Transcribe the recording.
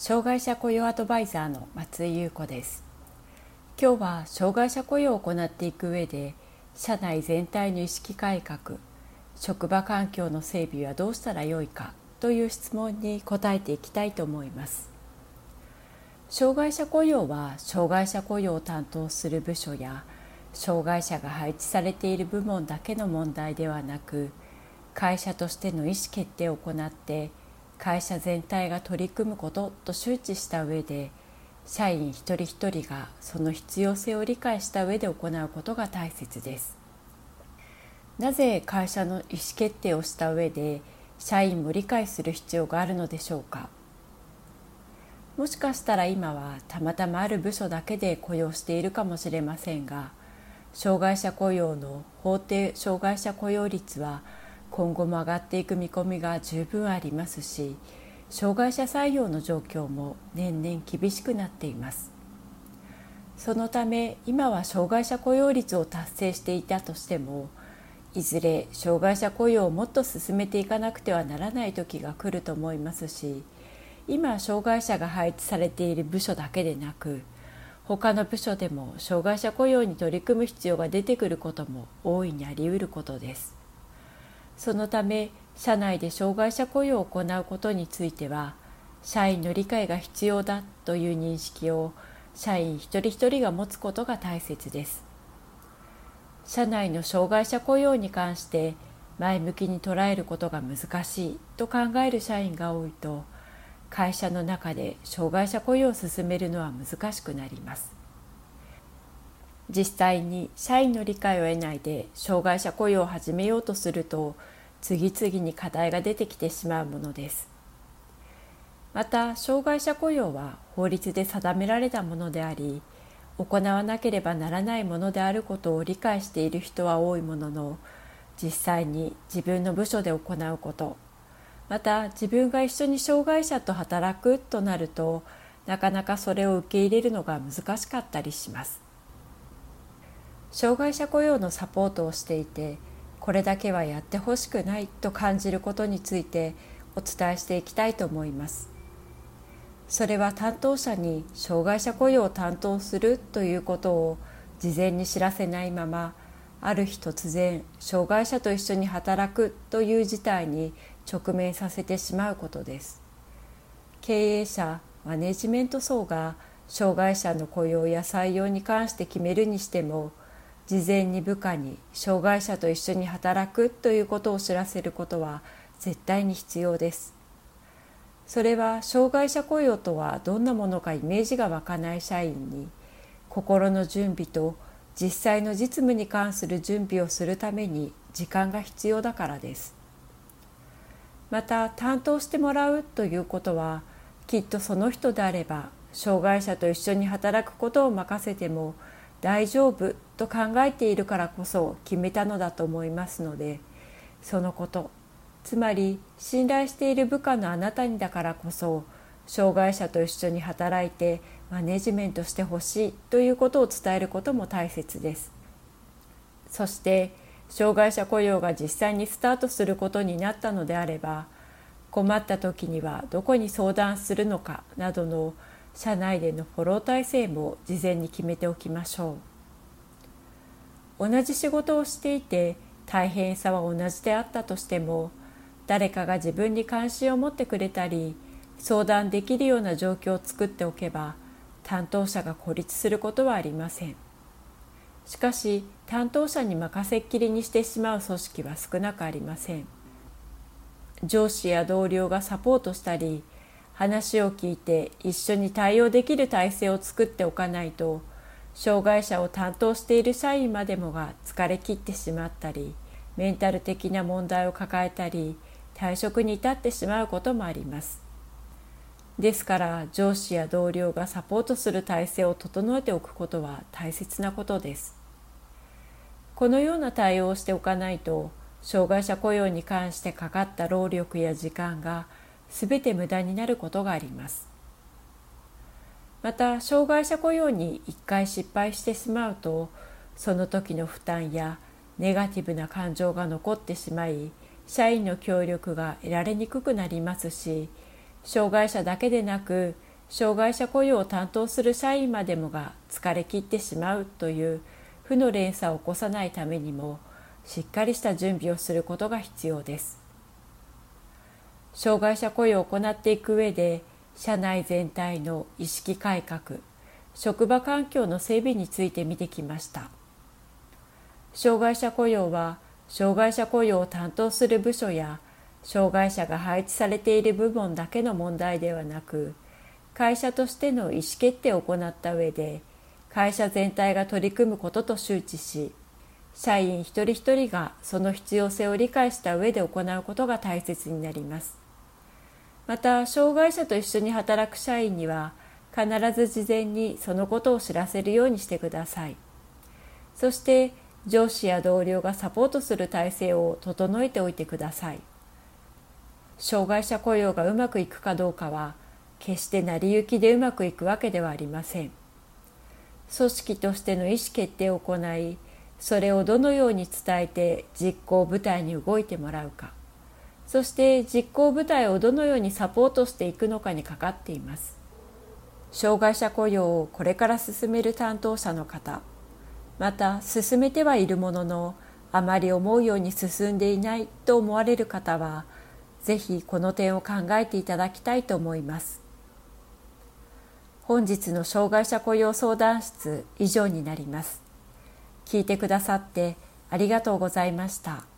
障害者雇用アドバイザーの松井優子です。今日は障害者雇用を行っていく上で社内全体の意識改革職場環境の整備はどうしたらよいかという質問に答えていきたいと思います。障害者雇用は障害者雇用を担当する部署や障害者が配置されている部門だけの問題ではなく会社としての意思決定を行って会社全体が取り組むことと周知した上で社員一人一人がその必要性を理解した上で行うことが大切です。なぜ会社の意思決定をした上で社員も理解する必要があるのでしょうか。もしかしたら今はたまたまある部署だけで雇用しているかもしれませんが障害者雇用の法定障害者雇用率は今後も上がっていく見込みが十分ありますし障害者採用の状況も年々厳しくなっています。そのため今は障害者雇用率を達成していたとしてもいずれ障害者雇用をもっと進めていかなくてはならない時が来ると思いますし今障害者が配置されている部署だけでなく他の部署でも障害者雇用に取り組む必要が出てくることも大いにあり得ることです。そのため社内で障害者雇用を行うことについては社員の理解が必要だという認識を社員一人一人が持つことが大切です。社内の障害者雇用に関して前向きに捉えることが難しいと考える社員が多いと会社の中で障害者雇用を進めるのは難しくなります。実際に社員の理解を得ないで障害者雇用を始めようとすると次々に課題が出てきてしまうものです。また障害者雇用は法律で定められたものであり行わなければならないものであることを理解している人は多いものの実際に自分の部署で行うことまた自分が一緒に障害者と働くとなるとなかなかそれを受け入れるのが難しかったりします。障害者雇用のサポートをしていてこれだけはやってほしくないと感じることについてお伝えしていきたいと思います。それは担当者に障害者雇用を担当するということを事前に知らせないままある日突然障害者と一緒に働くという事態に直面させてしまうことです。経営者マネジメント層が障害者の雇用や採用に関して決めるにしても事前に部下に障害者と一緒に働くということを知らせることは絶対に必要です。それは障害者雇用とはどんなものかイメージが湧かない社員に心の準備と実際の実務に関する準備をするために時間が必要だからです。また担当してもらうということはきっとその人であれば障害者と一緒に働くことを任せても大丈夫と考えているからこそ決めたのだと思いますのでそのこと。つまり信頼している部下のあなたにだからこそ障害者と一緒に働いてマネジメントしてほしいということを伝えることも大切です。そして障害者雇用が実際にスタートすることになったのであれば困った時にはどこに相談するのかなどの社内でのフォロー体制も事前に決めておきましょう。同じ仕事をしていて大変さは同じであったとしても誰かが自分に関心を持ってくれたり相談できるような状況を作っておけば担当者が孤立することはありません。しかし担当者に任せっきりにしてしまう組織は少なくありません。上司や同僚がサポートしたり話を聞いて一緒に対応できる体制を作っておかないと障害者を担当している社員までもが疲れ切ってしまったりメンタル的な問題を抱えたり退職に至ってしまうこともあります。ですから上司や同僚がサポートする体制を整えておくことは大切なことです。このような対応をしておかないと障害者雇用に関してかかった労力や時間が全て無駄になることがあります。また障害者雇用に1回失敗してしまうとその時の負担やネガティブな感情が残ってしまい社員の協力が得られにくくなりますし障害者だけでなく障害者雇用を担当する社員までもが疲れ切ってしまうという負の連鎖を起こさないためにもしっかりした準備をすることが必要です。障害者雇用を行っていく上で社内全体の意識改革職場環境の整備について見てきました。障害者雇用は障害者雇用を担当する部署や障害者が配置されている部門だけの問題ではなく会社としての意思決定を行った上で会社全体が取り組むことと周知し社員一人一人がその必要性を理解した上で行うことが大切になります。また障害者と一緒に働く社員には必ず事前にそのことを知らせるようにしてください。そして上司や同僚がサポートする体制を整えておいてください。障害者雇用がうまくいくかどうかは決して成り行きでうまくいくわけではありません。組織としての意思決定を行いそれをどのように伝えて実行部隊に動いてもらうか。そして実行部隊をどのようにサポートしていくのかにかかっています。障害者雇用をこれから進める担当者の方また進めてはいるもののあまり思うように進んでいないと思われる方はぜひこの点を考えていただきたいと思います。本日の障害者雇用相談室以上になります。聞いてくださってありがとうございました。